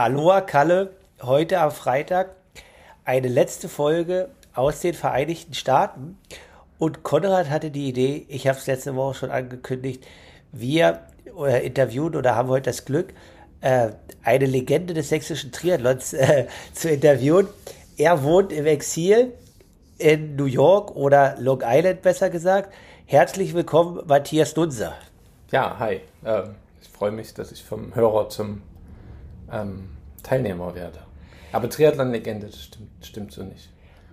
Aloha Kalle, heute am Freitag eine letzte Folge aus den Vereinigten Staaten. Und Konrad hatte die Idee, ich habe es letzte Woche schon angekündigt, wir äh, interviewen oder haben heute das Glück, äh, eine Legende des sächsischen Triathlons äh, zu interviewen. Er wohnt im Exil in New York oder Long Island besser gesagt. Herzlich willkommen, Matthias Dunser. Ja, hi. Ähm, ich freue mich, dass ich vom Hörer zum ähm, Teilnehmer werde. Aber Triathlon-Legende, das stimmt, stimmt so nicht.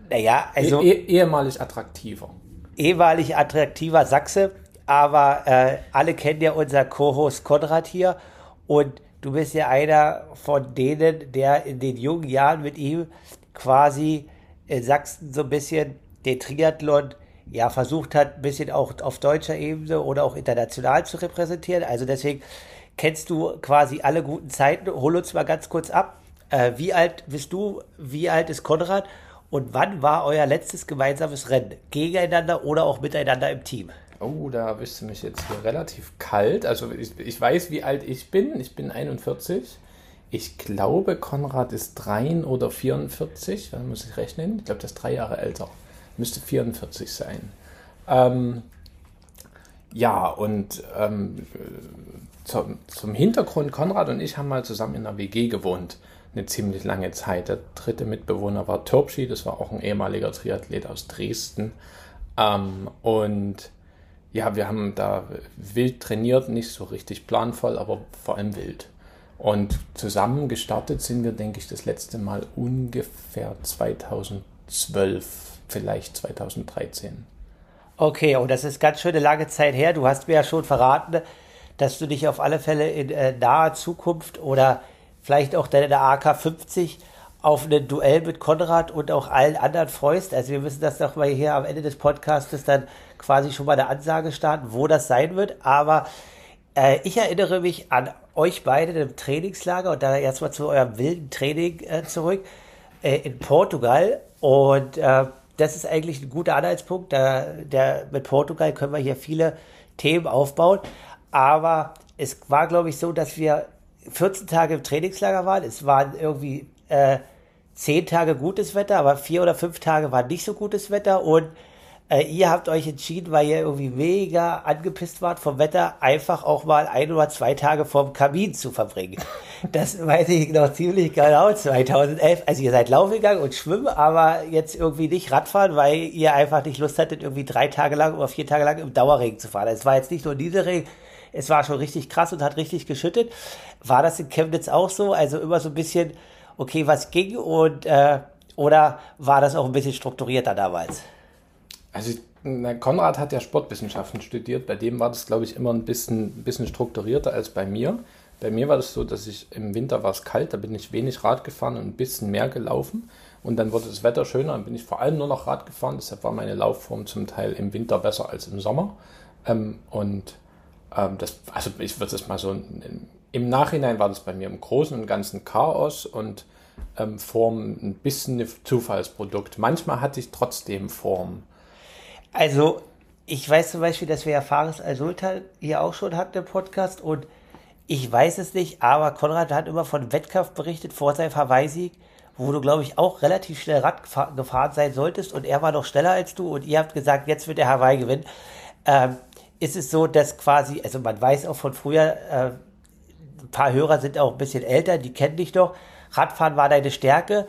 Naja, also. Eh, eh, ehemalig attraktiver. Ehemalig attraktiver Sachse, aber äh, alle kennen ja unser Co-Host Konrad hier und du bist ja einer von denen, der in den jungen Jahren mit ihm quasi in Sachsen so ein bisschen den Triathlon ja versucht hat, ein bisschen auch auf deutscher Ebene oder auch international zu repräsentieren. Also deswegen kennst du quasi alle guten Zeiten. Hol uns mal ganz kurz ab. Äh, wie alt bist du? Wie alt ist Konrad? Und wann war euer letztes gemeinsames Rennen? Gegeneinander oder auch miteinander im Team? Oh, da bist du mich jetzt hier relativ kalt. Also ich, ich weiß, wie alt ich bin. Ich bin 41. Ich glaube, Konrad ist 3 oder 44. Wann muss ich rechnen? Ich glaube, der ist drei Jahre älter. Müsste 44 sein. Ähm, ja, und ähm, zum, zum Hintergrund, Konrad und ich haben mal zusammen in einer WG gewohnt, eine ziemlich lange Zeit. Der dritte Mitbewohner war Turpschi, das war auch ein ehemaliger Triathlet aus Dresden. Ähm, und ja, wir haben da wild trainiert, nicht so richtig planvoll, aber vor allem wild. Und zusammen gestartet sind wir, denke ich, das letzte Mal ungefähr 2012, vielleicht 2013. Okay, und das ist ganz schön eine lange Zeit her. Du hast mir ja schon verraten, dass du dich auf alle Fälle in äh, naher Zukunft oder vielleicht auch deine AK 50 auf ein Duell mit Konrad und auch allen anderen freust. Also wir müssen das doch mal hier am Ende des Podcastes dann quasi schon mal eine Ansage starten, wo das sein wird. Aber äh, ich erinnere mich an euch beide im Trainingslager und da erstmal zu eurem wilden Training äh, zurück äh, in Portugal. Und äh, das ist eigentlich ein guter Anhaltspunkt. Da, der, mit Portugal können wir hier viele Themen aufbauen. Aber es war, glaube ich, so, dass wir 14 Tage im Trainingslager waren. Es waren irgendwie äh, 10 Tage gutes Wetter, aber vier oder fünf Tage war nicht so gutes Wetter. Und äh, ihr habt euch entschieden, weil ihr irgendwie mega angepisst wart vom Wetter, einfach auch mal ein oder zwei Tage vorm Kamin zu verbringen. Das weiß ich noch ziemlich genau, 2011. Also ihr seid laufen gegangen und schwimmen, aber jetzt irgendwie nicht Radfahren, weil ihr einfach nicht Lust hattet, irgendwie drei Tage lang oder vier Tage lang im Dauerregen zu fahren. Es war jetzt nicht nur dieser Regen, es war schon richtig krass und hat richtig geschüttet. War das in Chemnitz auch so? Also immer so ein bisschen, okay, was ging und äh, oder war das auch ein bisschen strukturierter damals? Also Konrad hat ja Sportwissenschaften studiert. Bei dem war das, glaube ich, immer ein bisschen, ein bisschen strukturierter als bei mir. Bei mir war das so, dass ich im Winter war es kalt, da bin ich wenig Rad gefahren und ein bisschen mehr gelaufen. Und dann wurde das Wetter schöner, dann bin ich vor allem nur noch Rad gefahren. Deshalb war meine Laufform zum Teil im Winter besser als im Sommer. Ähm, und ähm, das, also ich würde es mal so, im Nachhinein war das bei mir im Großen und Ganzen Chaos und ähm, Form ein bisschen ein Zufallsprodukt. Manchmal hatte ich trotzdem Form. Also, ich weiß zum Beispiel, dass wir ja Fares Al-Sultan hier auch schon hatten im Podcast und ich weiß es nicht, aber Konrad hat immer von Wettkampf berichtet vor seinem Hawaii-Sieg, wo du, glaube ich, auch relativ schnell Rad gefahren sein solltest und er war noch schneller als du und ihr habt gesagt, jetzt wird der Hawaii gewinnen. Ähm, ist es so, dass quasi, also man weiß auch von früher, äh, ein paar Hörer sind auch ein bisschen älter, die kennen dich doch. Radfahren war deine Stärke.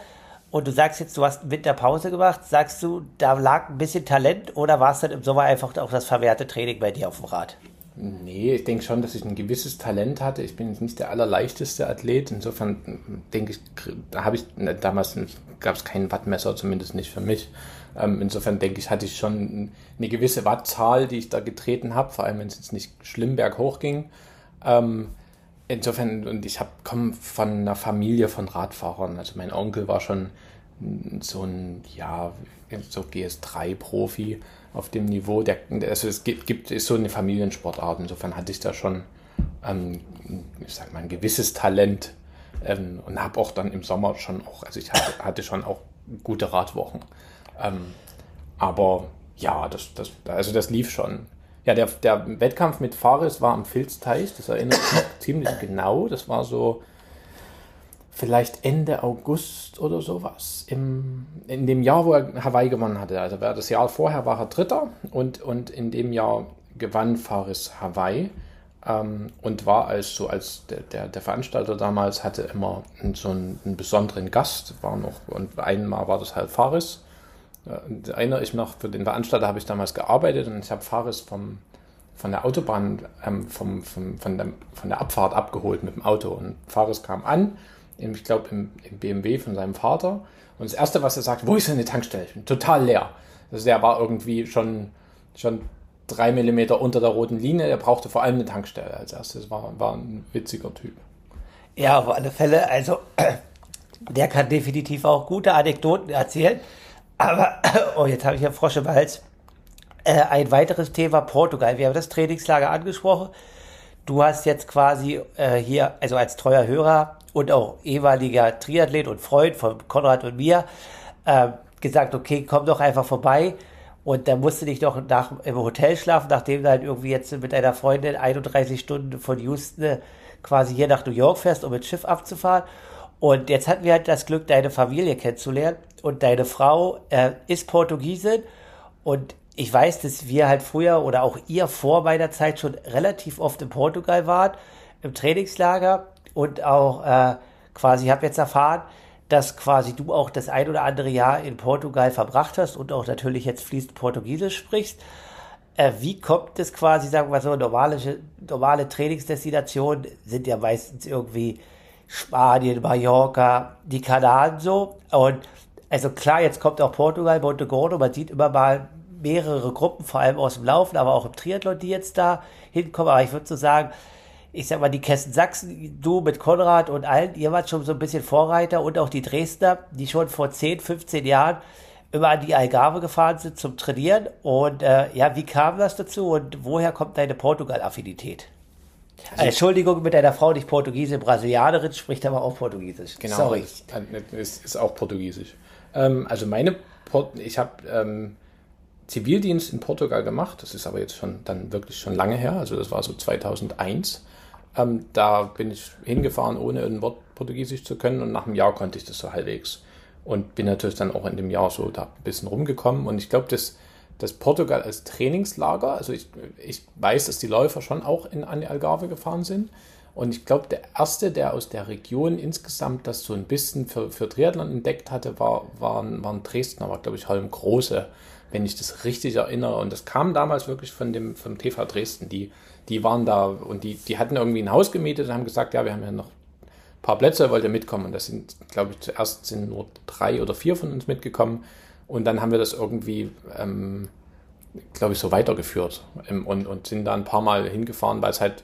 Und du sagst jetzt, du hast Winterpause gemacht. Sagst du, da lag ein bisschen Talent oder war es dann im Sommer einfach auch das verwehrte Training bei dir auf dem Rad? Nee, ich denke schon, dass ich ein gewisses Talent hatte. Ich bin nicht der allerleichteste Athlet. Insofern denke ich, da habe ich, damals gab es kein Wattmesser, zumindest nicht für mich. Ähm, insofern denke ich, hatte ich schon eine gewisse Wattzahl, die ich da getreten habe, vor allem wenn es jetzt nicht schlimm berghoch ging. Ähm, insofern, und ich komme von einer Familie von Radfahrern. Also mein Onkel war schon so ein, ja, so GS3-Profi auf dem Niveau. Der, also es gibt, gibt ist so eine Familiensportart. Insofern hatte ich da schon, ähm, ich sag mal, ein gewisses Talent ähm, und habe auch dann im Sommer schon auch, also ich hatte, hatte schon auch gute Radwochen. Ähm, aber ja, das, das, also das lief schon. Ja, der, der Wettkampf mit Fares war am Filzteich, das erinnert mich ziemlich genau. Das war so vielleicht Ende August oder sowas, im, in dem Jahr, wo er Hawaii gewonnen hatte. Also das Jahr vorher war er Dritter und, und in dem Jahr gewann Faris Hawaii ähm, und war als so als der, der, der, Veranstalter damals hatte immer so einen, einen, besonderen Gast, war noch und einmal war das halt Faris. Äh, erinnere ich noch, für den Veranstalter habe ich damals gearbeitet und ich habe Faris vom, von der Autobahn, ähm, vom, vom, von, der, von der Abfahrt abgeholt mit dem Auto. Und Faris kam an, ich glaube im, im BMW von seinem Vater. Und das Erste, was er sagt, wo ist denn die Tankstelle? Ich bin total leer. Also der war irgendwie schon, schon drei Millimeter unter der roten Linie. Er brauchte vor allem eine Tankstelle als erstes. War, war ein witziger Typ. Ja, auf alle Fälle. Also, der kann definitiv auch gute Anekdoten erzählen. Aber, oh, jetzt habe ich ja Frosch im Hals. Äh, ein weiteres Thema Portugal. Wir haben das Trainingslager angesprochen. Du hast jetzt quasi äh, hier, also als treuer Hörer und auch ehemaliger Triathlet und Freund von Konrad und mir, äh, gesagt, okay, komm doch einfach vorbei und dann musst du dich doch nach, im Hotel schlafen, nachdem du halt irgendwie jetzt mit deiner Freundin 31 Stunden von Houston äh, quasi hier nach New York fährst, um mit Schiff abzufahren. Und jetzt hatten wir halt das Glück, deine Familie kennenzulernen. Und deine Frau äh, ist Portugiesin. Und ich weiß, dass wir halt früher oder auch ihr vor meiner Zeit schon relativ oft in Portugal wart, im Trainingslager. Und auch äh, quasi, ich habe jetzt erfahren, dass quasi du auch das ein oder andere Jahr in Portugal verbracht hast und auch natürlich jetzt fließend Portugiesisch sprichst. Äh, wie kommt es quasi, sagen wir so, normale, normale Trainingsdestinationen sind ja meistens irgendwie Spanien, Mallorca, die Kanaren so. Und also klar, jetzt kommt auch Portugal, Monte Gordo, man sieht immer mal mehrere Gruppen, vor allem aus dem Laufen, aber auch im Triathlon, die jetzt da hinkommen. Aber ich würde so sagen, ich sag mal, die Kessen Sachsen, du mit Konrad und allen, ihr wart schon so ein bisschen Vorreiter und auch die Dresdner, die schon vor 10, 15 Jahren immer an die Algarve gefahren sind zum Trainieren. Und äh, ja, wie kam das dazu und woher kommt deine Portugal-Affinität? Also, Entschuldigung, mit deiner Frau nicht Portugiesin, Brasilianerin, spricht aber auch Portugiesisch. Genau, Sorry. Ist, ist auch Portugiesisch. Ähm, also meine, Port ich habe ähm, Zivildienst in Portugal gemacht, das ist aber jetzt schon dann wirklich schon lange her, also das war so 2001. Ähm, da bin ich hingefahren, ohne ein Wort Portugiesisch zu können und nach einem Jahr konnte ich das so halbwegs. Und bin natürlich dann auch in dem Jahr so da ein bisschen rumgekommen. Und ich glaube, dass, dass Portugal als Trainingslager, also ich, ich weiß, dass die Läufer schon auch in, an die Algarve gefahren sind. Und ich glaube, der erste, der aus der Region insgesamt das so ein bisschen für, für Triathlon entdeckt hatte, war, waren, waren Dresdner, war, glaube ich, Holm Große, wenn ich das richtig erinnere. Und das kam damals wirklich von dem, vom TV Dresden, die die waren da und die, die hatten irgendwie ein Haus gemietet und haben gesagt, ja, wir haben ja noch ein paar Plätze, wollt ihr mitkommen? Und das sind, glaube ich, zuerst sind nur drei oder vier von uns mitgekommen und dann haben wir das irgendwie, ähm, glaube ich, so weitergeführt ähm, und, und sind da ein paar Mal hingefahren, weil es halt,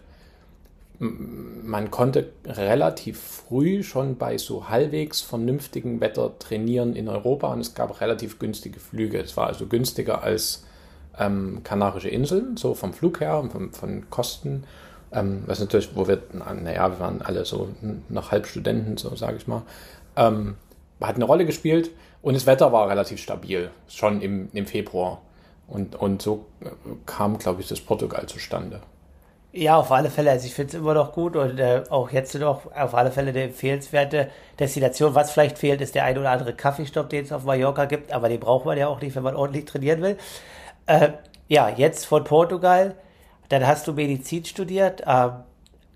man konnte relativ früh schon bei so halbwegs vernünftigem Wetter trainieren in Europa und es gab relativ günstige Flüge. Es war also günstiger als ähm, Kanarische Inseln, so vom Flug her, von, von Kosten. Ähm, was natürlich, wo wir, naja, wir waren alle so noch halb Studenten, so sage ich mal, ähm, hat eine Rolle gespielt und das Wetter war relativ stabil, schon im, im Februar. Und, und so äh, kam, glaube ich, das Portugal zustande. Ja, auf alle Fälle. Also ich finde es immer noch gut und äh, auch jetzt noch auf alle Fälle eine empfehlenswerte Destination. Was vielleicht fehlt, ist der ein oder andere Kaffeestopp, den es auf Mallorca gibt, aber den braucht man ja auch nicht, wenn man ordentlich trainieren will. Äh, ja, jetzt von Portugal. Dann hast du Medizin studiert. Äh,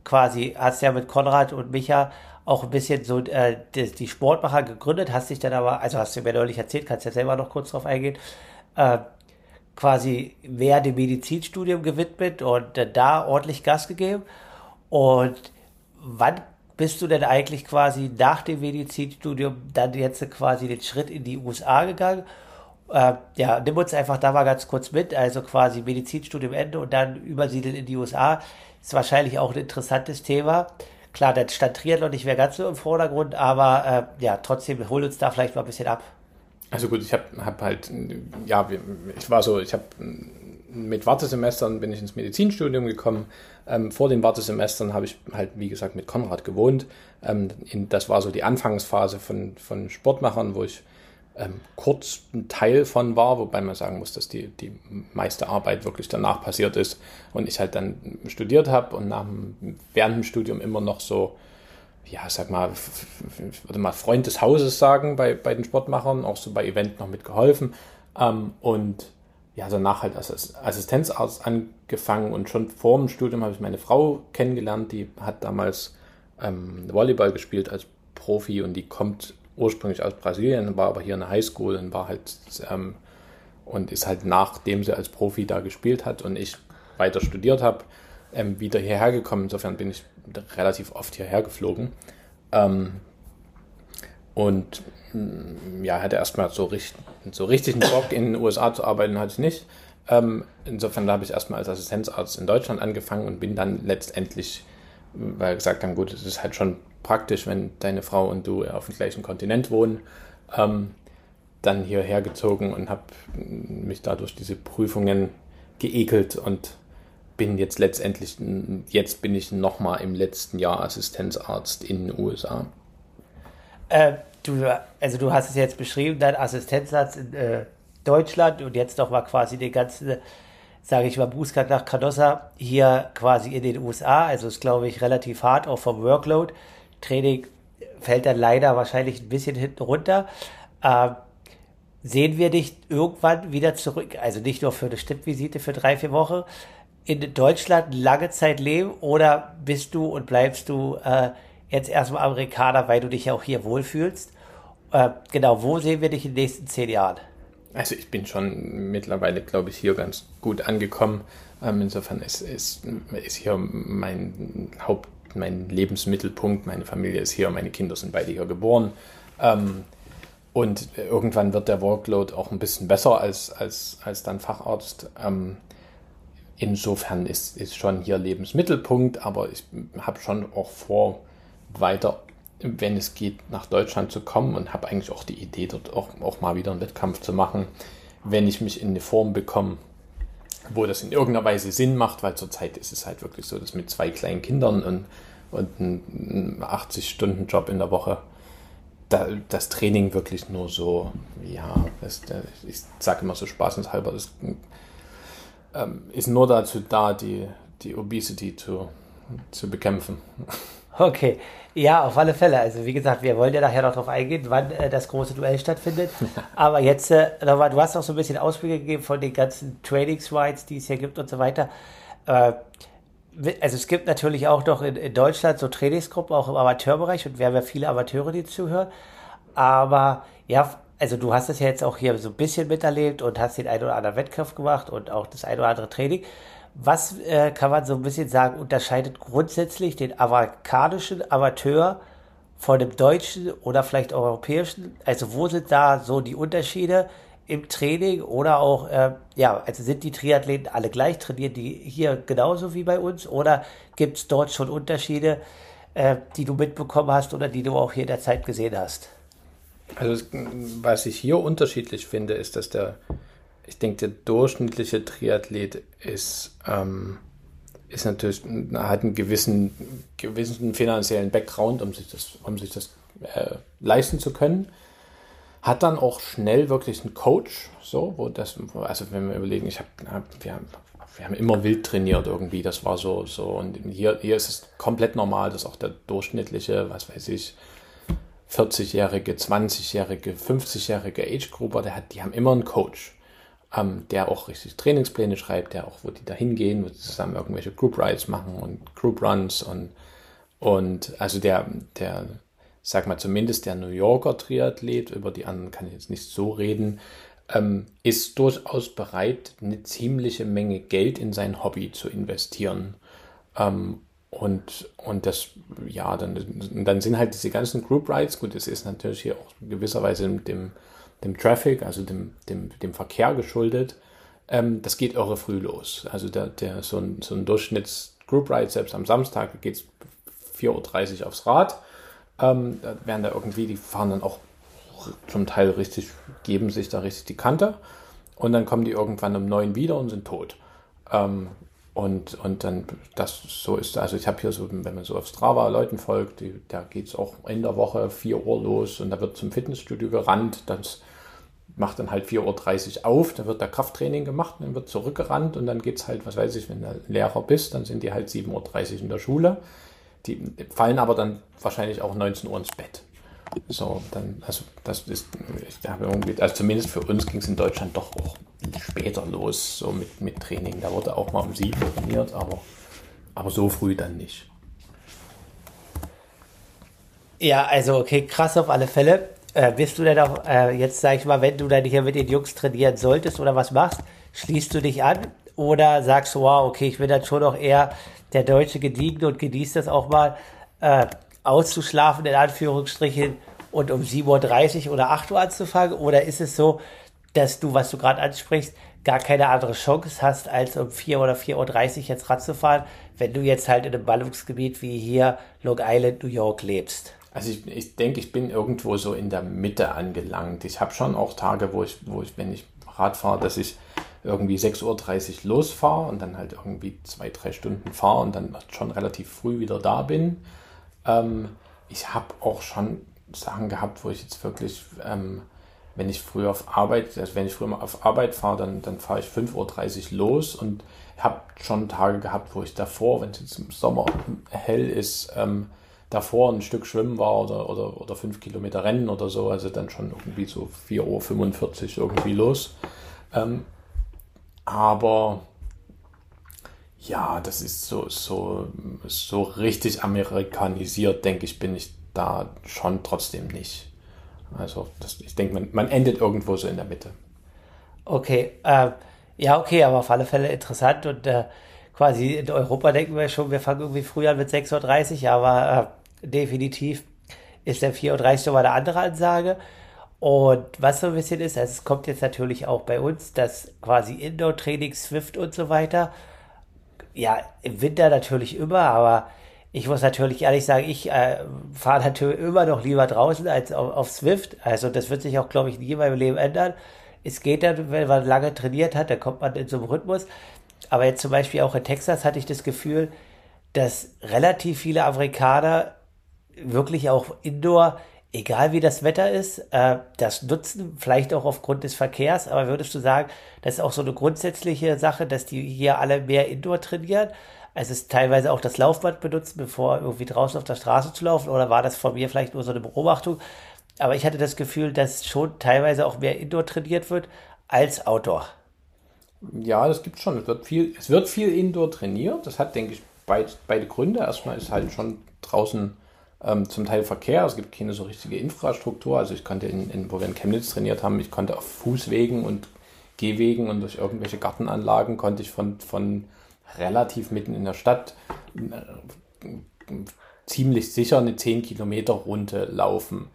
quasi hast ja mit Konrad und Micha auch ein bisschen so äh, die, die, Sportmacher gegründet, hast dich dann aber, also hast du mir neulich erzählt, kannst ja selber noch kurz drauf eingehen, äh, quasi mehr dem Medizinstudium gewidmet und da ordentlich Gas gegeben. Und wann bist du denn eigentlich quasi nach dem Medizinstudium dann jetzt quasi den Schritt in die USA gegangen? Äh, ja, nimm uns einfach da mal ganz kurz mit, also quasi Medizinstudium Ende und dann übersiedeln in die USA. Ist wahrscheinlich auch ein interessantes Thema. Klar, das stand Triathlon nicht mehr ganz so im Vordergrund, aber äh, ja, trotzdem hol uns da vielleicht mal ein bisschen ab. Also gut, ich habe hab halt, ja, ich war so, ich habe mit Wartesemestern bin ich ins Medizinstudium gekommen. Ähm, vor den Wartesemestern habe ich halt, wie gesagt, mit Konrad gewohnt. Ähm, in, das war so die Anfangsphase von, von Sportmachern, wo ich ähm, kurz ein Teil von war, wobei man sagen muss, dass die, die meiste Arbeit wirklich danach passiert ist und ich halt dann studiert habe und nach, während dem Studium immer noch so ja, sag mal, würde mal Freund des Hauses sagen bei, bei den Sportmachern, auch so bei Event noch mitgeholfen. Ähm, und ja, danach halt als Assistenzarzt angefangen und schon vor dem Studium habe ich meine Frau kennengelernt, die hat damals ähm, Volleyball gespielt als Profi und die kommt ursprünglich aus Brasilien, war aber hier in der Highschool und war halt ähm, und ist halt nachdem sie als Profi da gespielt hat und ich weiter studiert habe, ähm, wieder hierher gekommen. Insofern bin ich relativ oft hierher geflogen. Ähm, und mm, ja, hatte erstmal so, richtig, so richtigen Bock in den USA zu arbeiten, hatte ich nicht. Ähm, insofern habe ich erstmal als Assistenzarzt in Deutschland angefangen und bin dann letztendlich, weil gesagt haben, gut, es ist halt schon praktisch, wenn deine Frau und du auf dem gleichen Kontinent wohnen, ähm, dann hierher gezogen und habe mich dadurch diese Prüfungen geekelt und bin jetzt letztendlich, jetzt bin ich nochmal im letzten Jahr Assistenzarzt in den USA. Äh, du, also du hast es jetzt beschrieben, dein Assistenzarzt in äh, Deutschland und jetzt noch mal quasi den ganzen, sage ich mal, Bußgang nach Canossa hier quasi in den USA. Also ist, glaube ich, relativ hart, auch vom Workload. Training fällt dann leider wahrscheinlich ein bisschen hinten runter. Äh, sehen wir dich irgendwann wieder zurück, also nicht nur für eine Stippvisite für drei, vier Wochen, in Deutschland lange Zeit leben oder bist du und bleibst du äh, jetzt erstmal Amerikaner, weil du dich ja auch hier wohlfühlst? Äh, genau, wo sehen wir dich in den nächsten zehn Jahren? Also ich bin schon mittlerweile, glaube ich, hier ganz gut angekommen. Ähm, insofern ist, ist, ist hier mein Haupt, mein Lebensmittelpunkt. Meine Familie ist hier, meine Kinder sind beide hier geboren. Ähm, und irgendwann wird der Workload auch ein bisschen besser als, als, als dann Facharzt. Ähm, insofern ist, ist schon hier Lebensmittelpunkt, aber ich habe schon auch vor, weiter, wenn es geht, nach Deutschland zu kommen und habe eigentlich auch die Idee, dort auch, auch mal wieder einen Wettkampf zu machen, wenn ich mich in eine Form bekomme, wo das in irgendeiner Weise Sinn macht, weil zurzeit ist es halt wirklich so, dass mit zwei kleinen Kindern und, und einem 80-Stunden-Job in der Woche da, das Training wirklich nur so, ja, das, ich sage immer so spaßenshalber, das ähm, ist nur dazu da, die, die Obesity zu, zu bekämpfen. Okay, ja, auf alle Fälle. Also wie gesagt, wir wollen ja nachher noch darauf eingehen, wann äh, das große Duell stattfindet. Aber jetzt, äh, du hast auch so ein bisschen Ausblicke gegeben von den ganzen Trainingsrights, die es hier gibt und so weiter. Äh, also es gibt natürlich auch noch in, in, Deutschland so Trainingsgruppen, auch im Amateurbereich und wir haben ja viele Amateure, die zuhören. Aber ja, also du hast es ja jetzt auch hier so ein bisschen miterlebt und hast den ein oder anderen Wettkampf gemacht und auch das ein oder andere Training. Was äh, kann man so ein bisschen sagen, unterscheidet grundsätzlich den amerikanischen Amateur von dem deutschen oder vielleicht europäischen? Also wo sind da so die Unterschiede im Training oder auch, äh, ja, also sind die Triathleten alle gleich, trainieren die hier genauso wie bei uns oder gibt es dort schon Unterschiede, äh, die du mitbekommen hast oder die du auch hier in der Zeit gesehen hast? Also was ich hier unterschiedlich finde, ist, dass der, ich denke, der durchschnittliche Triathlet ist, ähm, ist natürlich, hat einen gewissen, gewissen finanziellen Background, um sich das, um sich das äh, leisten zu können. Hat dann auch schnell wirklich einen Coach, so, wo das, also wenn wir überlegen, ich habe, wir haben, wir haben immer wild trainiert irgendwie, das war so, so, und hier, hier ist es komplett normal, dass auch der durchschnittliche, was weiß ich, 40-jährige, 20-jährige, 50-jährige Age-Grupper, der hat, die haben immer einen Coach, ähm, der auch richtig Trainingspläne schreibt, der auch, wo die da hingehen, wo sie zusammen irgendwelche Group Rides machen und Group Runs und, und also der, der, sag mal zumindest der New Yorker Triathlet, über die anderen kann ich jetzt nicht so reden, ähm, ist durchaus bereit, eine ziemliche Menge Geld in sein Hobby zu investieren. Ähm, und, und das, ja, dann, dann sind halt diese ganzen Group Rides, gut, das ist natürlich hier auch gewisserweise dem, dem Traffic, also dem, dem, dem Verkehr geschuldet. Ähm, das geht irre früh los. Also der, der, so ein, so ein Durchschnitts-Group Ride, selbst am Samstag geht es 4.30 Uhr aufs Rad. Ähm, da werden da irgendwie, die fahren dann auch zum Teil richtig, geben sich da richtig die Kante. Und dann kommen die irgendwann um neun wieder und sind tot. Ähm, und, und dann, das so ist, also ich habe hier so, wenn man so auf Strava Leuten folgt, die, da geht es auch in der Woche 4 Uhr los und da wird zum Fitnessstudio gerannt, das macht dann halt 4.30 Uhr auf, da wird da Krafttraining gemacht, dann wird zurückgerannt und dann geht es halt, was weiß ich, wenn du Lehrer bist, dann sind die halt 7.30 Uhr in der Schule. die fallen aber dann wahrscheinlich auch 19 Uhr ins Bett. So, dann, also das ist, ich habe irgendwie, also zumindest für uns ging es in Deutschland doch auch später los, so mit, mit Training. Da wurde auch mal um sieben trainiert, aber, aber so früh dann nicht. Ja, also okay, krass auf alle Fälle. Äh, bist du denn auch, äh, jetzt sag ich mal, wenn du dann hier mit den Jungs trainieren solltest oder was machst, schließt du dich an oder sagst wow, okay, ich bin dann schon noch eher der deutsche Gediegene und genießt das auch mal äh, auszuschlafen, in Anführungsstrichen, und um 7.30 Uhr oder 8 Uhr anzufangen? Oder ist es so, dass du, was du gerade ansprichst, gar keine andere Chance hast, als um 4 oder 4.30 Uhr jetzt Rad zu fahren, wenn du jetzt halt in einem Ballungsgebiet wie hier Long Island, New York lebst? Also ich, ich denke, ich bin irgendwo so in der Mitte angelangt. Ich habe schon auch Tage, wo ich, wo ich, wenn ich Rad fahre, dass ich irgendwie 6.30 Uhr losfahre und dann halt irgendwie zwei, drei Stunden fahre und dann schon relativ früh wieder da bin. Ähm, ich habe auch schon Sachen gehabt, wo ich jetzt wirklich, ähm, wenn ich früh auf Arbeit, also wenn ich früher mal auf Arbeit fahre, dann, dann fahre ich 5.30 Uhr los und habe schon Tage gehabt, wo ich davor, wenn es jetzt im Sommer hell ist, ähm, davor ein Stück schwimmen war oder, oder, oder fünf Kilometer rennen oder so, also dann schon irgendwie so 4.45 Uhr irgendwie los. Ähm, aber ja, das ist so, so, so richtig amerikanisiert, denke ich, bin ich da schon trotzdem nicht. Also das, ich denke, man, man endet irgendwo so in der Mitte. Okay, äh, ja, okay, aber auf alle Fälle interessant und äh, quasi in Europa denken wir schon, wir fangen irgendwie früher an mit 6.30 Uhr, aber äh, definitiv ist der 4.30 Uhr mal eine andere Ansage. Und was so ein bisschen ist, also es kommt jetzt natürlich auch bei uns, dass quasi Indoor-Training, Swift und so weiter, ja, im Winter natürlich immer, aber ich muss natürlich ehrlich sagen, ich äh, fahre natürlich immer noch lieber draußen als auf, auf Swift. Also das wird sich auch, glaube ich, nie in meinem Leben ändern. Es geht dann, wenn man lange trainiert hat, dann kommt man in so einem Rhythmus. Aber jetzt zum Beispiel auch in Texas hatte ich das Gefühl, dass relativ viele Amerikaner wirklich auch indoor, egal wie das Wetter ist, äh, das nutzen, vielleicht auch aufgrund des Verkehrs. Aber würdest du sagen, das ist auch so eine grundsätzliche Sache, dass die hier alle mehr indoor trainieren? es ist teilweise auch das Laufband benutzt, bevor irgendwie draußen auf der Straße zu laufen, oder war das von mir vielleicht nur so eine Beobachtung? Aber ich hatte das Gefühl, dass schon teilweise auch mehr Indoor trainiert wird als Outdoor. Ja, das gibt schon. Es wird viel, es wird viel Indoor trainiert. Das hat, denke ich, beid, beide Gründe. Erstmal ist halt schon draußen ähm, zum Teil Verkehr. Es gibt keine so richtige Infrastruktur. Also ich konnte, in, in, wo wir in Chemnitz trainiert haben, ich konnte auf Fußwegen und Gehwegen und durch irgendwelche Gartenanlagen konnte ich von, von relativ mitten in der Stadt äh, ziemlich sicher eine 10 Kilometer Runde laufen.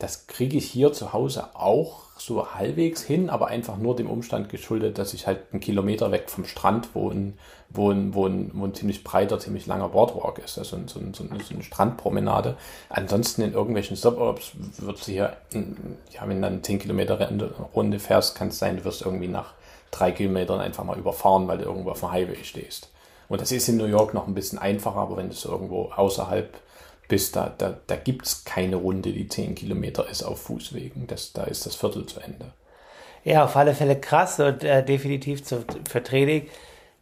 Das kriege ich hier zu Hause auch so halbwegs hin, aber einfach nur dem Umstand geschuldet, dass ich halt einen Kilometer weg vom Strand wohne, wo ein, wo ein, wo ein ziemlich breiter, ziemlich langer Boardwalk ist, also so, so, so eine Strandpromenade. Ansonsten in irgendwelchen Suburbs wird sie hier, ja, wenn du dann 10 Kilometer Runde fährst, kann es sein, du wirst irgendwie nach drei Kilometern einfach mal überfahren, weil du irgendwo auf dem Highway stehst. Und das ist in New York noch ein bisschen einfacher, aber wenn du so irgendwo außerhalb bist, da, da, da gibt es keine Runde, die 10 Kilometer ist auf Fußwegen. Das, da ist das Viertel zu Ende. Ja, auf alle Fälle krass und äh, definitiv zu, für Training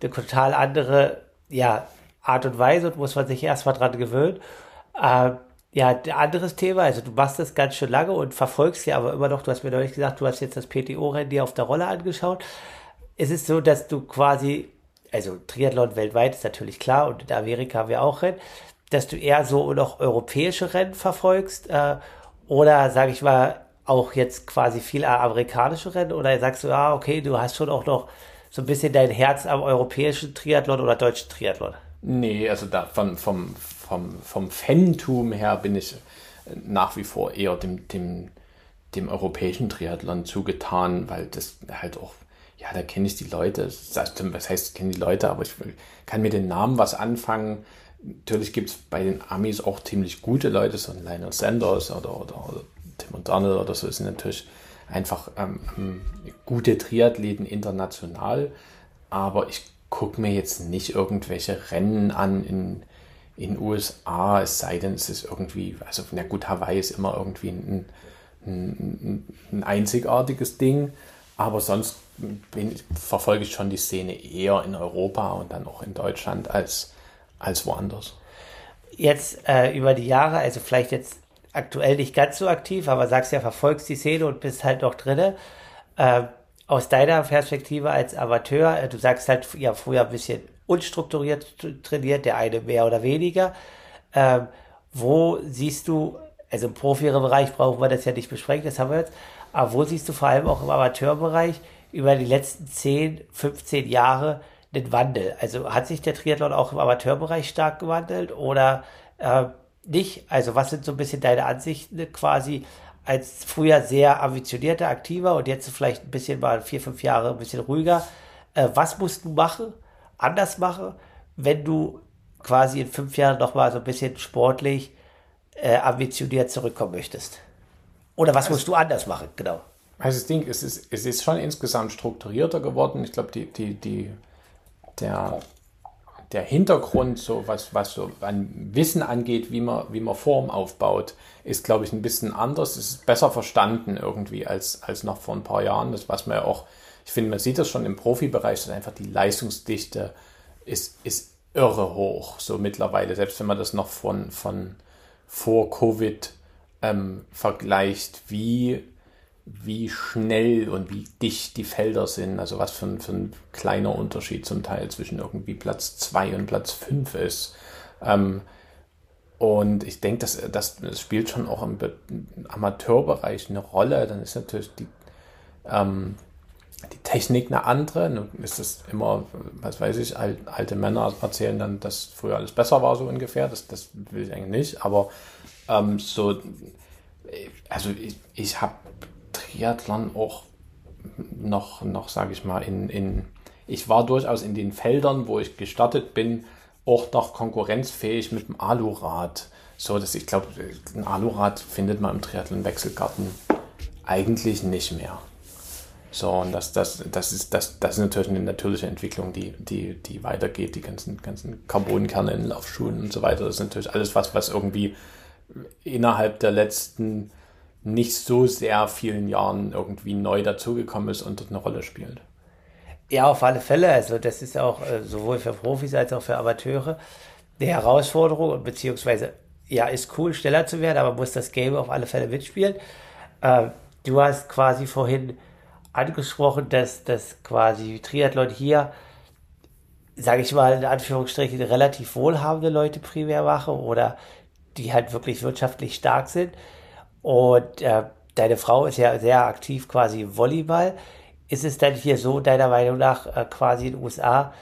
eine total andere ja, Art und Weise und muss man sich erstmal dran gewöhnen. Äh, ja, ein anderes Thema, also du machst das ganz schön lange und verfolgst ja aber immer noch, du hast mir neulich gesagt, du hast jetzt das PTO-Rennen dir auf der Rolle angeschaut es ist so, dass du quasi, also Triathlon weltweit ist natürlich klar und in Amerika haben wir auch Rennen, dass du eher so noch europäische Rennen verfolgst äh, oder sage ich mal auch jetzt quasi viel amerikanische Rennen oder sagst du, ah okay, du hast schon auch noch so ein bisschen dein Herz am europäischen Triathlon oder deutschen Triathlon? Nee, also da von, vom, vom, vom Fantum her bin ich nach wie vor eher dem, dem, dem europäischen Triathlon zugetan, weil das halt auch ja, da kenne ich die Leute. Was heißt, kenne die Leute, aber ich kann mit den Namen was anfangen. Natürlich gibt es bei den Amis auch ziemlich gute Leute, so ein Lionel Sanders oder, oder, oder Tim Donald oder so, sind natürlich einfach ähm, ähm, gute Triathleten international. Aber ich gucke mir jetzt nicht irgendwelche Rennen an in in USA, es sei denn, es ist irgendwie, also na gut, Hawaii ist immer irgendwie ein, ein, ein einzigartiges Ding, aber sonst bin, verfolge ich schon die Szene eher in Europa und dann auch in Deutschland als, als woanders. jetzt äh, über die Jahre, also vielleicht jetzt aktuell nicht ganz so aktiv, aber sagst ja, verfolgst die Szene und bist halt noch drinne. Äh, aus deiner Perspektive als Amateur, äh, du sagst halt, ja, früher ein bisschen unstrukturiert trainiert, der eine mehr oder weniger. Ähm, wo siehst du, also im Profi-Bereich brauchen wir das ja nicht besprechen, das haben wir jetzt, aber wo siehst du vor allem auch im Amateurbereich über die letzten 10, 15 Jahre den Wandel? Also hat sich der Triathlon auch im Amateurbereich stark gewandelt oder äh, nicht? Also was sind so ein bisschen deine Ansichten quasi als früher sehr ambitionierter, aktiver und jetzt vielleicht ein bisschen mal vier, fünf Jahre ein bisschen ruhiger? Äh, was musst du machen, anders machen, wenn du quasi in fünf Jahren noch mal so ein bisschen sportlich äh, ambitioniert zurückkommen möchtest? Oder was also, musst du anders machen, genau? Also das Ding, es ist, es ist schon insgesamt strukturierter geworden. Ich glaube, die, die, die, der, der Hintergrund, so was, was so an Wissen angeht, wie man, wie man Form aufbaut, ist, glaube ich, ein bisschen anders. Es ist besser verstanden irgendwie als, als noch vor ein paar Jahren. Das, was man ja auch, ich finde, man sieht das schon im Profibereich, dass einfach die Leistungsdichte ist, ist irre hoch, so mittlerweile. Selbst wenn man das noch von, von vor Covid ähm, vergleicht, wie wie schnell und wie dicht die Felder sind, also was für ein, für ein kleiner Unterschied zum Teil zwischen irgendwie Platz 2 und Platz 5 ist. Ähm, und ich denke, das, das, das, spielt schon auch im, Amateurbereich eine Rolle. Dann ist natürlich die, ähm, die Technik eine andere. Nun ist es immer, was weiß ich, alte Männer erzählen dann, dass früher alles besser war, so ungefähr. Das, das will ich eigentlich nicht. Aber ähm, so, also ich, ich habe Triathlon auch noch, noch sage ich mal, in, in, ich war durchaus in den Feldern, wo ich gestartet bin, auch noch konkurrenzfähig mit dem Alurad. So, dass ich glaube, ein Alurad findet man im Triathlon-Wechselgarten eigentlich nicht mehr. So, und das, das, das, ist, das, das ist natürlich eine natürliche Entwicklung, die, die, die weitergeht. Die ganzen, ganzen Carbonkerne in Laufschuhen und so weiter. Das ist natürlich alles was, was irgendwie innerhalb der letzten nicht so sehr vielen Jahren irgendwie neu dazugekommen ist und dort eine Rolle spielt. Ja, auf alle Fälle. Also das ist auch äh, sowohl für Profis als auch für Amateure eine Herausforderung beziehungsweise ja, ist cool, schneller zu werden, aber muss das Game auf alle Fälle mitspielen. Äh, du hast quasi vorhin angesprochen, dass das quasi Triathlon hier, sage ich mal in Anführungsstrichen, relativ wohlhabende Leute primär machen oder die halt wirklich wirtschaftlich stark sind. Und äh, deine Frau ist ja sehr aktiv quasi im Volleyball. Ist es dann hier so, deiner Meinung nach, äh, quasi in den USA,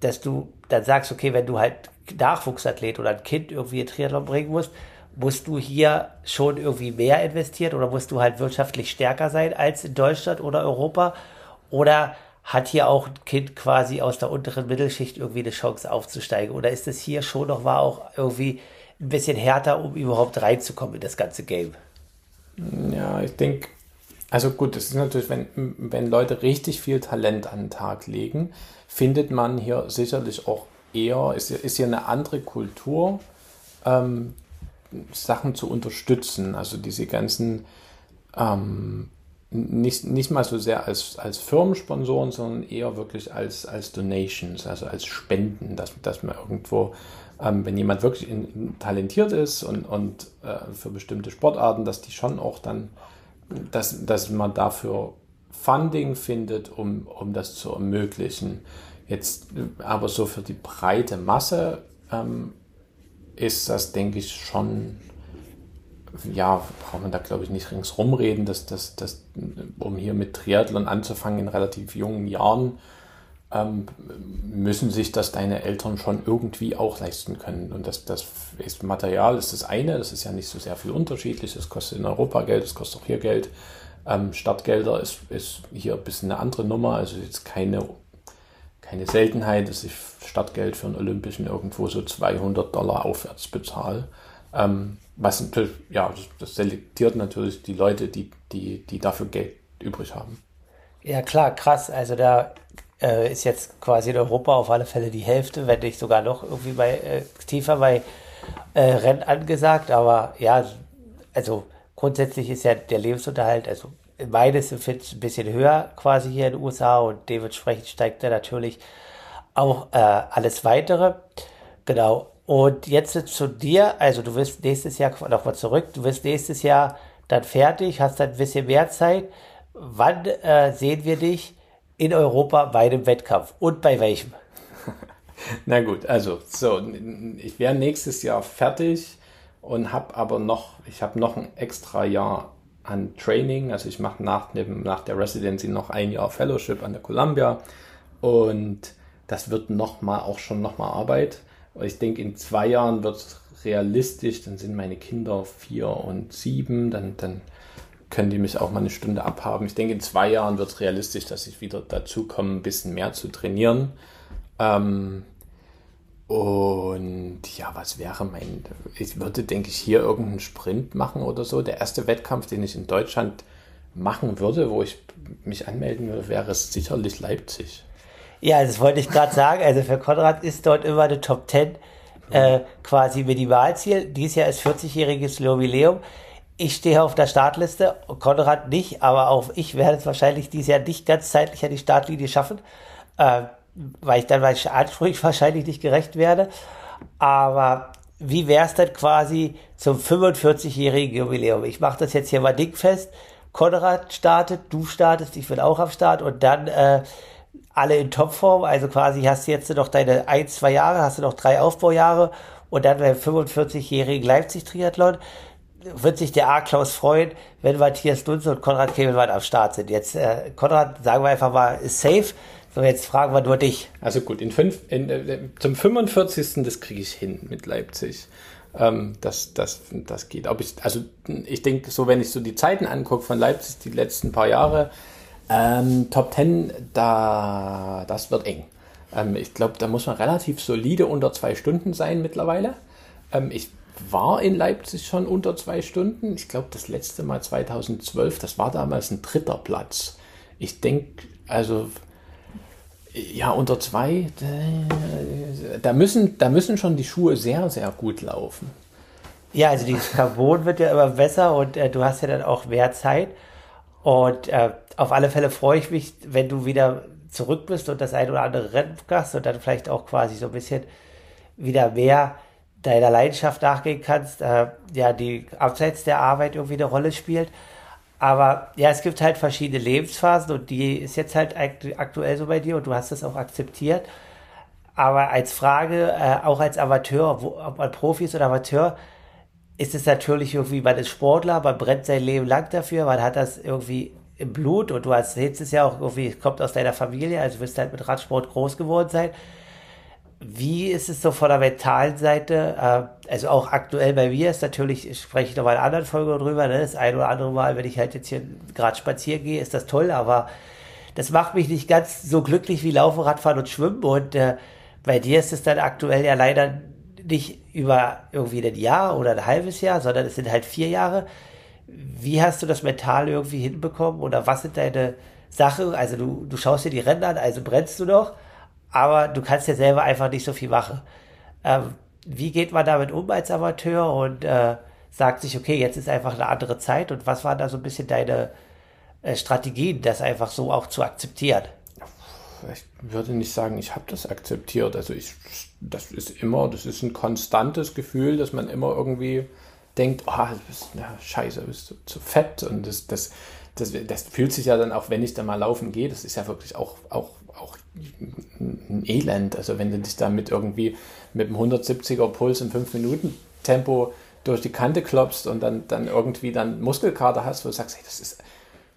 dass du dann sagst, okay, wenn du halt Nachwuchsathlet oder ein Kind irgendwie in Triathlon bringen musst, musst du hier schon irgendwie mehr investieren oder musst du halt wirtschaftlich stärker sein als in Deutschland oder Europa? Oder hat hier auch ein Kind quasi aus der unteren Mittelschicht irgendwie eine Chance aufzusteigen? Oder ist es hier schon noch war auch irgendwie ein bisschen härter, um überhaupt reinzukommen in das ganze Game? Ja, ich denke, also gut, das ist natürlich, wenn, wenn Leute richtig viel Talent an den Tag legen, findet man hier sicherlich auch eher, ist, ist hier eine andere Kultur, ähm, Sachen zu unterstützen. Also diese ganzen, ähm, nicht, nicht mal so sehr als, als Firmensponsoren, sondern eher wirklich als, als Donations, also als Spenden, dass, dass man irgendwo ähm, wenn jemand wirklich in, in, talentiert ist und, und äh, für bestimmte Sportarten, dass die schon auch dann, dass, dass man dafür Funding findet, um, um das zu ermöglichen. Jetzt aber so für die breite Masse ähm, ist das, denke ich, schon, ja, braucht man da, glaube ich, nicht ringsrum reden, dass das, dass, um hier mit Triathlon anzufangen in relativ jungen Jahren, ähm, müssen sich das deine Eltern schon irgendwie auch leisten können. Und das, das ist Material ist das eine, das ist ja nicht so sehr viel unterschiedlich. Das kostet in Europa Geld, das kostet auch hier Geld. Ähm, Stadtgelder ist, ist hier ein bisschen eine andere Nummer, also jetzt keine, keine Seltenheit, dass ich Stadtgeld für einen Olympischen irgendwo so 200 Dollar aufwärts bezahle. Ähm, was natürlich, ja, das, selektiert natürlich die Leute, die, die, die dafür Geld übrig haben. Ja, klar, krass. Also da äh, ist jetzt quasi in Europa auf alle Fälle die Hälfte, wenn nicht sogar noch irgendwie bei äh, tiefer bei äh, Rennen angesagt. Aber ja, also grundsätzlich ist ja der Lebensunterhalt, also meines Empfindens ein bisschen höher quasi hier in den USA und dementsprechend steigt da natürlich auch äh, alles weitere. Genau. Und jetzt zu dir, also du wirst nächstes Jahr nochmal zurück, du wirst nächstes Jahr dann fertig, hast dann ein bisschen mehr Zeit. Wann äh, sehen wir dich in Europa bei einem Wettkampf und bei welchem? Na gut, also so, ich wäre nächstes Jahr fertig und habe aber noch, ich habe noch ein extra Jahr an Training, also ich mache nach, nach der Residency noch ein Jahr Fellowship an der Columbia und das wird noch mal auch schon noch mal Arbeit. Und ich denke, in zwei Jahren wird es realistisch, dann sind meine Kinder vier und sieben, dann, dann können die mich auch mal eine Stunde abhaben. Ich denke, in zwei Jahren wird es realistisch, dass ich wieder dazu komme, ein bisschen mehr zu trainieren. Ähm, und ja, was wäre mein. Ich würde, denke ich, hier irgendeinen Sprint machen oder so. Der erste Wettkampf, den ich in Deutschland machen würde, wo ich mich anmelden würde, wäre sicherlich Leipzig. Ja, das wollte ich gerade sagen. Also für Konrad ist dort immer eine Top 10 äh, quasi Minimalziel. Dieses Jahr ist 40-jähriges Jubiläum. Ich stehe auf der Startliste, Konrad nicht, aber auch ich werde es wahrscheinlich dieses Jahr nicht ganz zeitlich an die Startlinie schaffen. Äh, weil ich dann Ansprüchen wahrscheinlich nicht gerecht werde. Aber wie wäre es dann quasi zum 45-jährigen Jubiläum? Ich mache das jetzt hier mal dingfest. Konrad startet, du startest, ich bin auch am Start und dann äh, alle in Topform. Also quasi hast du jetzt noch deine ein, zwei Jahre, hast du noch drei Aufbaujahre und dann beim 45-jährigen Leipzig-Triathlon wird sich der A-Klaus freuen, wenn Matthias Dunze und Konrad Kebelmann am Start sind. Jetzt, äh, Konrad, sagen wir einfach mal, ist safe. So, jetzt fragen wir nur dich. Also gut, in fünf, in, äh, zum 45. das kriege ich hin mit Leipzig. Ähm, das, das, das geht. Ob ich, also ich denke, so wenn ich so die Zeiten angucke von Leipzig die letzten paar Jahre, ähm, Top 10, da, das wird eng. Ähm, ich glaube, da muss man relativ solide unter zwei Stunden sein mittlerweile. Ähm, ich war in Leipzig schon unter zwei Stunden. Ich glaube, das letzte Mal 2012, das war damals ein dritter Platz. Ich denke, also ja, unter zwei, da müssen, da müssen schon die Schuhe sehr, sehr gut laufen. Ja, also die Carbon wird ja immer besser und äh, du hast ja dann auch mehr Zeit. Und äh, auf alle Fälle freue ich mich, wenn du wieder zurück bist und das ein oder andere Rennen hast und dann vielleicht auch quasi so ein bisschen wieder mehr deiner Leidenschaft nachgehen kannst, äh, ja, die abseits der Arbeit irgendwie eine Rolle spielt. Aber ja, es gibt halt verschiedene Lebensphasen und die ist jetzt halt aktuell so bei dir und du hast das auch akzeptiert. Aber als Frage, äh, auch als Amateur, wo, ob man Profi ist oder Amateur, ist es natürlich irgendwie, man ist Sportler, man brennt sein Leben lang dafür, man hat das irgendwie im Blut und du hast, es ja auch irgendwie, kommt aus deiner Familie, also wirst halt mit Radsport groß geworden sein. Wie ist es so von der mentalen Seite? Äh, also auch aktuell bei mir ist natürlich, ich spreche noch mal in anderen Folge drüber, ne? das ein oder andere Mal, wenn ich halt jetzt hier gerade spazieren gehe, ist das toll, aber das macht mich nicht ganz so glücklich wie Laufen, Radfahren und Schwimmen und äh, bei dir ist es dann aktuell ja leider nicht über irgendwie ein Jahr oder ein halbes Jahr, sondern es sind halt vier Jahre. Wie hast du das mental irgendwie hinbekommen oder was sind deine Sachen? Also du, du schaust dir die Rennen an, also brennst du noch, aber du kannst ja selber einfach nicht so viel machen. Ähm, wie geht man damit um als Amateur und äh, sagt sich, okay, jetzt ist einfach eine andere Zeit und was waren da so ein bisschen deine äh, Strategien, das einfach so auch zu akzeptieren? Ich würde nicht sagen, ich habe das akzeptiert. Also ich, das ist immer, das ist ein konstantes Gefühl, dass man immer irgendwie denkt, oh, du bist, ja, scheiße, bist du zu fett und das, das, das, das fühlt sich ja dann auch, wenn ich da mal laufen gehe, das ist ja wirklich auch auch ein Elend. Also wenn du dich damit irgendwie mit einem 170er Puls im 5 Minuten Tempo durch die Kante klopfst und dann, dann irgendwie dann Muskelkater hast, wo du sagst, hey, das ist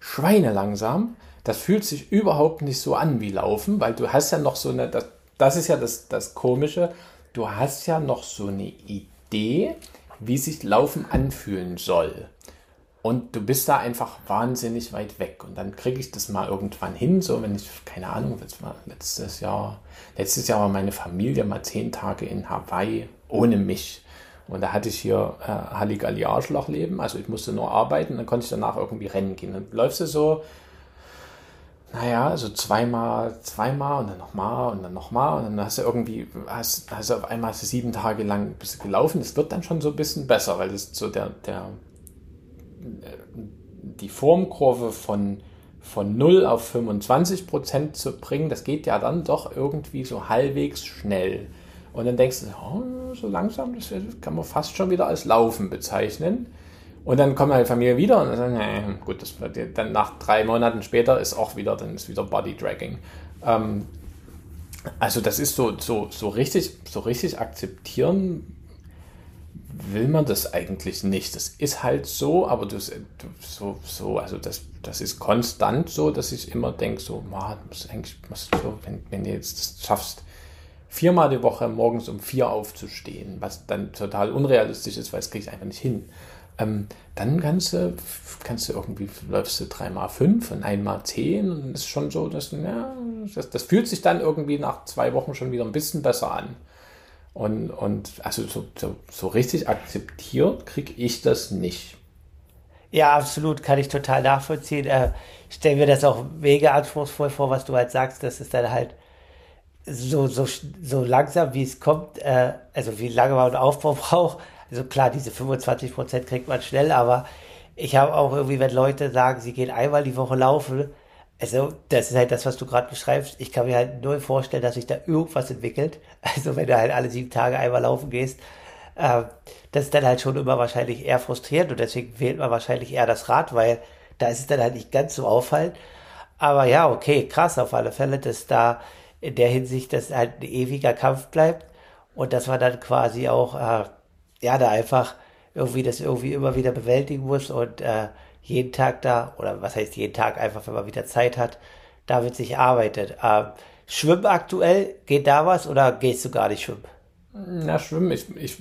schweinelangsam. Das fühlt sich überhaupt nicht so an wie Laufen, weil du hast ja noch so eine, das, das ist ja das, das Komische, du hast ja noch so eine Idee, wie sich Laufen anfühlen soll. Und du bist da einfach wahnsinnig weit weg. Und dann kriege ich das mal irgendwann hin, so wenn ich, keine Ahnung, letztes Jahr, letztes Jahr war meine Familie mal zehn Tage in Hawaii ohne mich. Und da hatte ich hier äh, Halligalli Arschlochleben, also ich musste nur arbeiten, dann konnte ich danach irgendwie rennen gehen. Dann läufst du so, naja, so zweimal, zweimal und dann nochmal und dann nochmal und dann hast du irgendwie, hast, hast auf einmal sieben Tage lang bist gelaufen. Das wird dann schon so ein bisschen besser, weil das so der, der, die Formkurve von, von 0 auf 25 Prozent zu bringen, das geht ja dann doch irgendwie so halbwegs schnell. Und dann denkst du, oh, so langsam, das kann man fast schon wieder als Laufen bezeichnen. Und dann kommt meine Familie wieder und dann, nee, gut, das, dann nach drei Monaten später ist auch wieder, dann ist wieder Body Dragging. Ähm, also das ist so, so, so richtig, so richtig akzeptieren will man das eigentlich nicht. Das ist halt so, aber du, so, so, also das, das ist konstant so, dass ich immer denke, so, man muss eigentlich, muss so, wenn, wenn du jetzt das schaffst, viermal die Woche morgens um vier aufzustehen, was dann total unrealistisch ist, weil es kriege ich einfach nicht hin. Ähm, dann kannst du, kannst du irgendwie, läufst du dreimal fünf und einmal zehn und ist schon so, dass, ja, das, das fühlt sich dann irgendwie nach zwei Wochen schon wieder ein bisschen besser an. Und, und also so, so, so richtig akzeptiert kriege ich das nicht. Ja, absolut, kann ich total nachvollziehen. Äh, stell mir das auch mega anspruchsvoll vor, was du halt sagst, dass es dann halt so, so, so langsam, wie es kommt, äh, also wie lange man einen Aufbau braucht. Also klar, diese 25 Prozent kriegt man schnell, aber ich habe auch irgendwie, wenn Leute sagen, sie gehen einmal die Woche laufen, also, das ist halt das, was du gerade beschreibst. Ich kann mir halt nur vorstellen, dass sich da irgendwas entwickelt. Also, wenn du halt alle sieben Tage einmal laufen gehst, äh, das ist dann halt schon immer wahrscheinlich eher frustrierend und deswegen wählt man wahrscheinlich eher das Rad, weil da ist es dann halt nicht ganz so auffallend. Aber ja, okay, krass auf alle Fälle, dass da in der Hinsicht das halt ein ewiger Kampf bleibt und dass man dann quasi auch, äh, ja, da einfach irgendwie das irgendwie immer wieder bewältigen muss und äh, jeden Tag da, oder was heißt jeden Tag, einfach wenn man wieder Zeit hat, da wird sich arbeitet. Ähm, schwimmen aktuell, geht da was oder gehst du gar nicht schwimmen? Na, schwimmen, ich, ich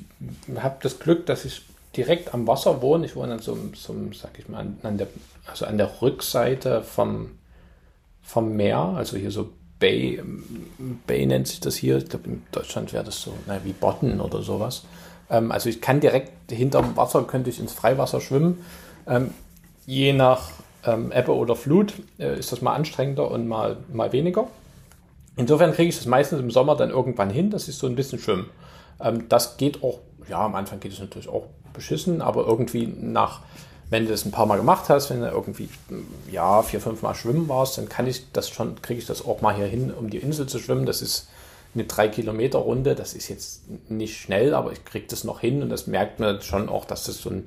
habe das Glück, dass ich direkt am Wasser wohne. Ich wohne an so, so sag ich mal, an der, also an der Rückseite vom, vom Meer, also hier so Bay, Bay nennt sich das hier. Ich glaube, in Deutschland wäre das so na, wie Botten oder sowas. Ähm, also ich kann direkt hinterm Wasser, könnte ich ins Freiwasser schwimmen. Ähm, je nach ähm, Ebbe oder Flut äh, ist das mal anstrengender und mal, mal weniger. Insofern kriege ich das meistens im Sommer dann irgendwann hin, das ist so ein bisschen Schwimmen. Ähm, das geht auch, ja, am Anfang geht es natürlich auch beschissen, aber irgendwie nach, wenn du das ein paar Mal gemacht hast, wenn du irgendwie, ja, vier, fünf Mal schwimmen warst, dann kann ich das schon, kriege ich das auch mal hier hin, um die Insel zu schwimmen. Das ist eine drei Kilometer Runde, das ist jetzt nicht schnell, aber ich kriege das noch hin und das merkt man schon auch, dass das so ein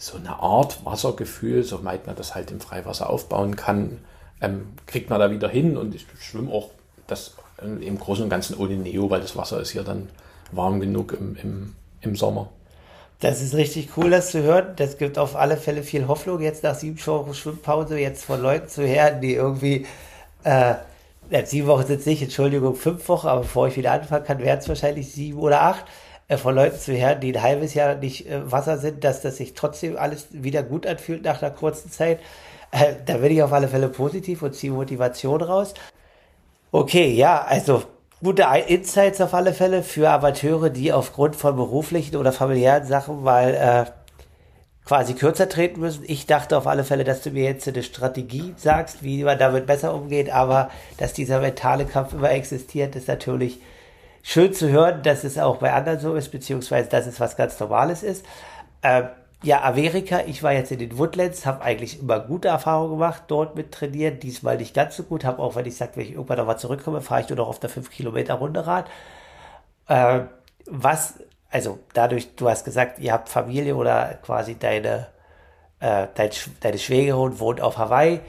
so eine Art Wassergefühl, soweit man das halt im Freiwasser aufbauen kann, ähm, kriegt man da wieder hin und ich schwimme auch das äh, im Großen und Ganzen ohne Neo, weil das Wasser ist hier dann warm genug im, im, im Sommer. Das ist richtig cool, das zu hören. Das gibt auf alle Fälle viel Hoffnung, jetzt nach sieben Wochen Schwimmpause, jetzt von Leuten zu hören, die irgendwie, äh, sieben Wochen sind es nicht, Entschuldigung, fünf Wochen, aber bevor ich wieder anfangen kann, werden es wahrscheinlich sieben oder acht. Äh, von Leuten zu hören, die ein halbes Jahr nicht äh, Wasser sind, dass das sich trotzdem alles wieder gut anfühlt nach einer kurzen Zeit. Äh, da bin ich auf alle Fälle positiv und ziehe Motivation raus. Okay, ja, also gute Insights auf alle Fälle für Amateure, die aufgrund von beruflichen oder familiären Sachen mal äh, quasi kürzer treten müssen. Ich dachte auf alle Fälle, dass du mir jetzt eine Strategie sagst, wie man damit besser umgeht, aber dass dieser mentale Kampf immer existiert, ist natürlich schön zu hören, dass es auch bei anderen so ist, beziehungsweise dass es was ganz Normales ist. Ähm, ja, Amerika, ich war jetzt in den Woodlands, habe eigentlich immer gute Erfahrungen gemacht, dort mit trainieren. Diesmal nicht ganz so gut, habe auch, wenn ich sage, wenn ich irgendwann nochmal zurückkomme, fahre ich nur noch auf der 5 Kilometer Runde Rad. Äh, was, also dadurch, du hast gesagt, ihr habt Familie oder quasi deine, äh, dein, deine Schwägerin wohnt auf Hawaii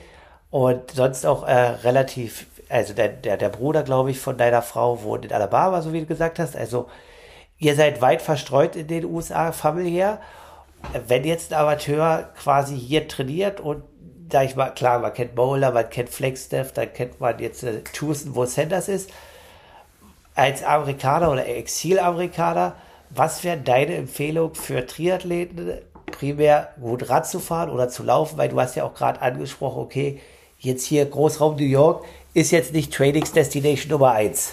und sonst auch äh, relativ also der, der, der Bruder, glaube ich, von deiner Frau wohnt in Alabama, so wie du gesagt hast. Also ihr seid weit verstreut in den USA familiär. Wenn jetzt ein Amateur quasi hier trainiert und sag ich mal, klar, man kennt Bowler, man kennt Flagstaff, dann kennt man jetzt äh, Tucson, wo Sanders ist. Als Amerikaner oder Exil-Amerikaner, was wäre deine Empfehlung für Triathleten, primär gut Rad zu fahren oder zu laufen? Weil du hast ja auch gerade angesprochen, okay, jetzt hier Großraum New York, ist jetzt nicht Tradings Destination Nummer 1.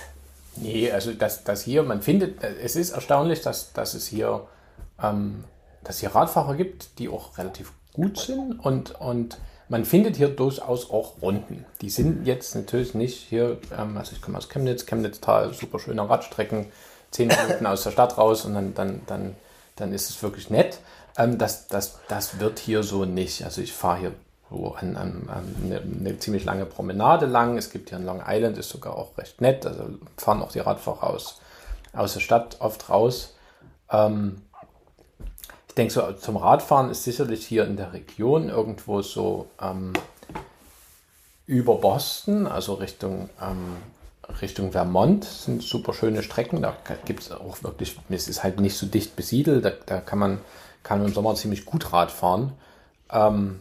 Nee, also das, das hier, man findet, es ist erstaunlich, dass, dass es hier, ähm, dass hier Radfahrer gibt, die auch relativ gut sind und, und man findet hier durchaus auch Runden. Die sind jetzt natürlich nicht hier, ähm, also ich komme aus Chemnitz, Chemnitz-Tal, super schöne Radstrecken, zehn Minuten aus der Stadt raus und dann, dann, dann, dann ist es wirklich nett. Ähm, das, das, das wird hier so nicht. Also ich fahre hier so an, an, an eine, eine, ziemlich lange Promenade lang. Es gibt hier in Long Island, ist sogar auch recht nett. Also fahren auch die Radfahrer aus, aus der Stadt oft raus. Ähm, ich denke, so zum Radfahren ist sicherlich hier in der Region irgendwo so ähm, über Boston, also Richtung, ähm, Richtung Vermont, sind super schöne Strecken. Da gibt es auch wirklich, es ist halt nicht so dicht besiedelt, da, da kann man kann im Sommer ziemlich gut Rad fahren. Ähm,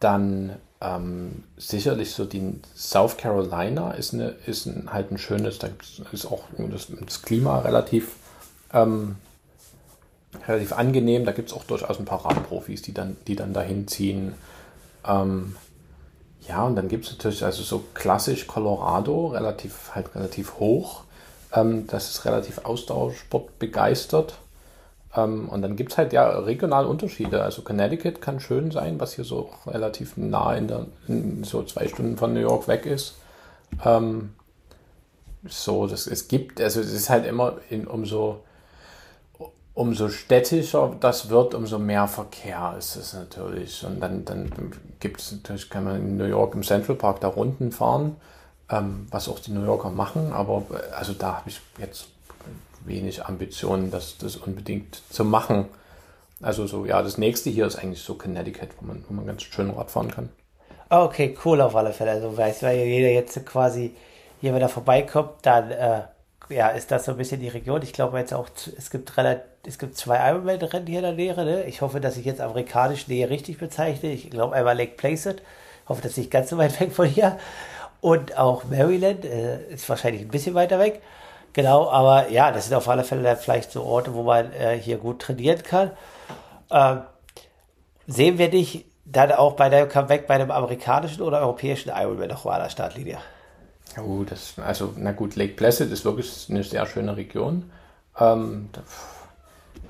dann ähm, sicherlich so die South Carolina ist, eine, ist ein, halt ein schönes, da ist auch das, das Klima relativ, ähm, relativ angenehm. Da gibt es auch durchaus ein paar Radprofis, die dann, die dann dahin ziehen. Ähm, ja, und dann gibt es natürlich also so klassisch Colorado, relativ, halt relativ hoch. Ähm, das ist relativ Ausdauersport begeistert. Ähm, und dann gibt es halt ja regional Unterschiede. Also Connecticut kann schön sein, was hier so relativ nah in der, in so zwei Stunden von New York weg ist. Ähm, so, das, es gibt, also es ist halt immer in, umso, umso städtischer das wird, umso mehr Verkehr ist es natürlich. Und dann, dann gibt es natürlich, kann man in New York im Central Park da Runden fahren, ähm, was auch die New Yorker machen, aber also da habe ich jetzt wenig Ambitionen, das, das unbedingt zu machen. Also so, ja, das nächste hier ist eigentlich so Connecticut, wo man, wo man ganz schön Rad fahren kann. Ah, okay, cool auf alle Fälle. Also weißt weil jeder jetzt quasi hier wieder vorbeikommt, dann äh, ja, ist das so ein bisschen die Region. Ich glaube jetzt auch, es gibt relativ, es gibt zwei Ironman-Rennen hier in der Nähe. Ne? Ich hoffe, dass ich jetzt amerikanisch Nähe richtig bezeichne. Ich glaube einmal Lake Placid. Ich hoffe, das ist nicht ganz so weit weg von hier. Und auch Maryland äh, ist wahrscheinlich ein bisschen weiter weg. Genau, aber ja, das sind auf alle Fälle vielleicht so Orte, wo man äh, hier gut trainieren kann. Ähm, sehen wir dich dann auch bei deinem Comeback bei dem amerikanischen oder europäischen Ironman noch mal an der Startlinie? Oh, das, also, na gut, Lake Placid ist wirklich eine sehr schöne Region. Ähm,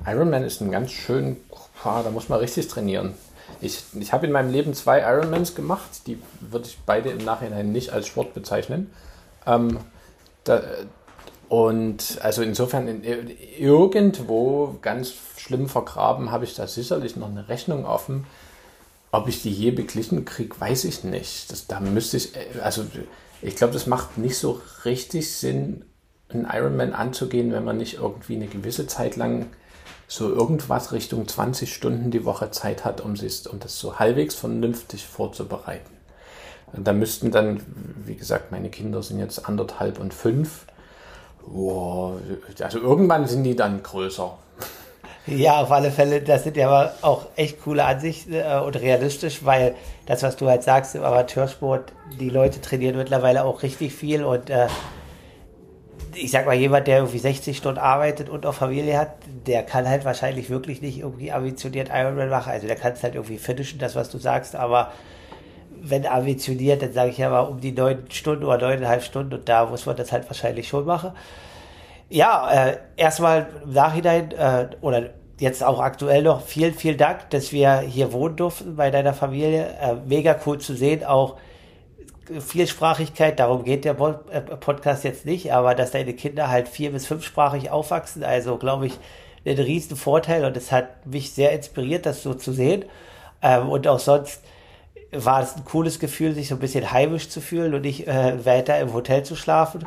Ironman ist ein ganz schön, ah, da muss man richtig trainieren. Ich, ich habe in meinem Leben zwei Ironmans gemacht, die würde ich beide im Nachhinein nicht als Sport bezeichnen. Ähm, da, und also insofern irgendwo ganz schlimm vergraben habe ich da sicherlich noch eine Rechnung offen. Ob ich die je beglichen kriege, weiß ich nicht. Das, da müsste ich, also ich glaube, das macht nicht so richtig Sinn, einen Ironman anzugehen, wenn man nicht irgendwie eine gewisse Zeit lang so irgendwas Richtung 20 Stunden die Woche Zeit hat, um, sich, um das so halbwegs vernünftig vorzubereiten. Und da müssten dann, wie gesagt, meine Kinder sind jetzt anderthalb und fünf Boah, also irgendwann sind die dann größer. Ja, auf alle Fälle, das sind ja aber auch echt coole Ansichten äh, und realistisch, weil das, was du halt sagst im Amateursport, die Leute trainieren mittlerweile auch richtig viel und äh, ich sag mal, jemand, der irgendwie 60 Stunden arbeitet und auch Familie hat, der kann halt wahrscheinlich wirklich nicht irgendwie ambitioniert Ironman machen. Also der kann es halt irgendwie finishen, das, was du sagst, aber wenn ambitioniert, dann sage ich ja mal um die neun Stunden oder neuneinhalb Stunden und da muss man das halt wahrscheinlich schon machen. Ja, äh, erstmal im Nachhinein äh, oder jetzt auch aktuell noch vielen, vielen Dank, dass wir hier wohnen durften bei deiner Familie. Äh, mega cool zu sehen, auch Vielsprachigkeit, darum geht der äh, Podcast jetzt nicht, aber dass deine Kinder halt vier- bis fünfsprachig aufwachsen, also glaube ich, ein riesen Vorteil und es hat mich sehr inspiriert, das so zu sehen. Ähm, und auch sonst war es ein cooles Gefühl, sich so ein bisschen heimisch zu fühlen und nicht äh, weiter im Hotel zu schlafen.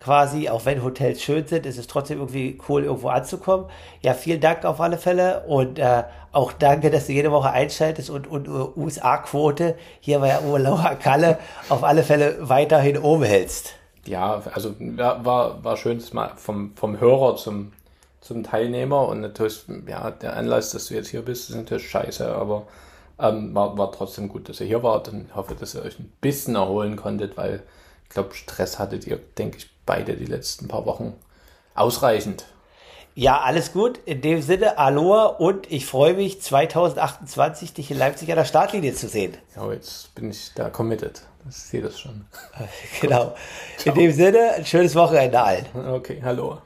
Quasi, auch wenn Hotels schön sind, ist es trotzdem irgendwie cool, irgendwo anzukommen. Ja, vielen Dank auf alle Fälle und äh, auch danke, dass du jede Woche einschaltest und, und uh, USA-Quote hier bei Urlauer Kalle auf alle Fälle weiterhin oben hältst. Ja, also ja, war, war schön, das mal vom, vom Hörer zum, zum Teilnehmer und natürlich, ja, der Anlass, dass du jetzt hier bist, ist natürlich scheiße, aber ähm, war, war trotzdem gut, dass ihr hier wart und hoffe, dass ihr euch ein bisschen erholen konntet, weil ich glaube, Stress hattet ihr, denke ich, beide die letzten paar Wochen ausreichend. Ja, alles gut. In dem Sinne, Aloha und ich freue mich, 2028 dich in Leipzig an der Startlinie zu sehen. Ja, jetzt bin ich da committed. Ich sehe das schon. genau. In dem Sinne, ein schönes Wochenende allen. Okay, hallo.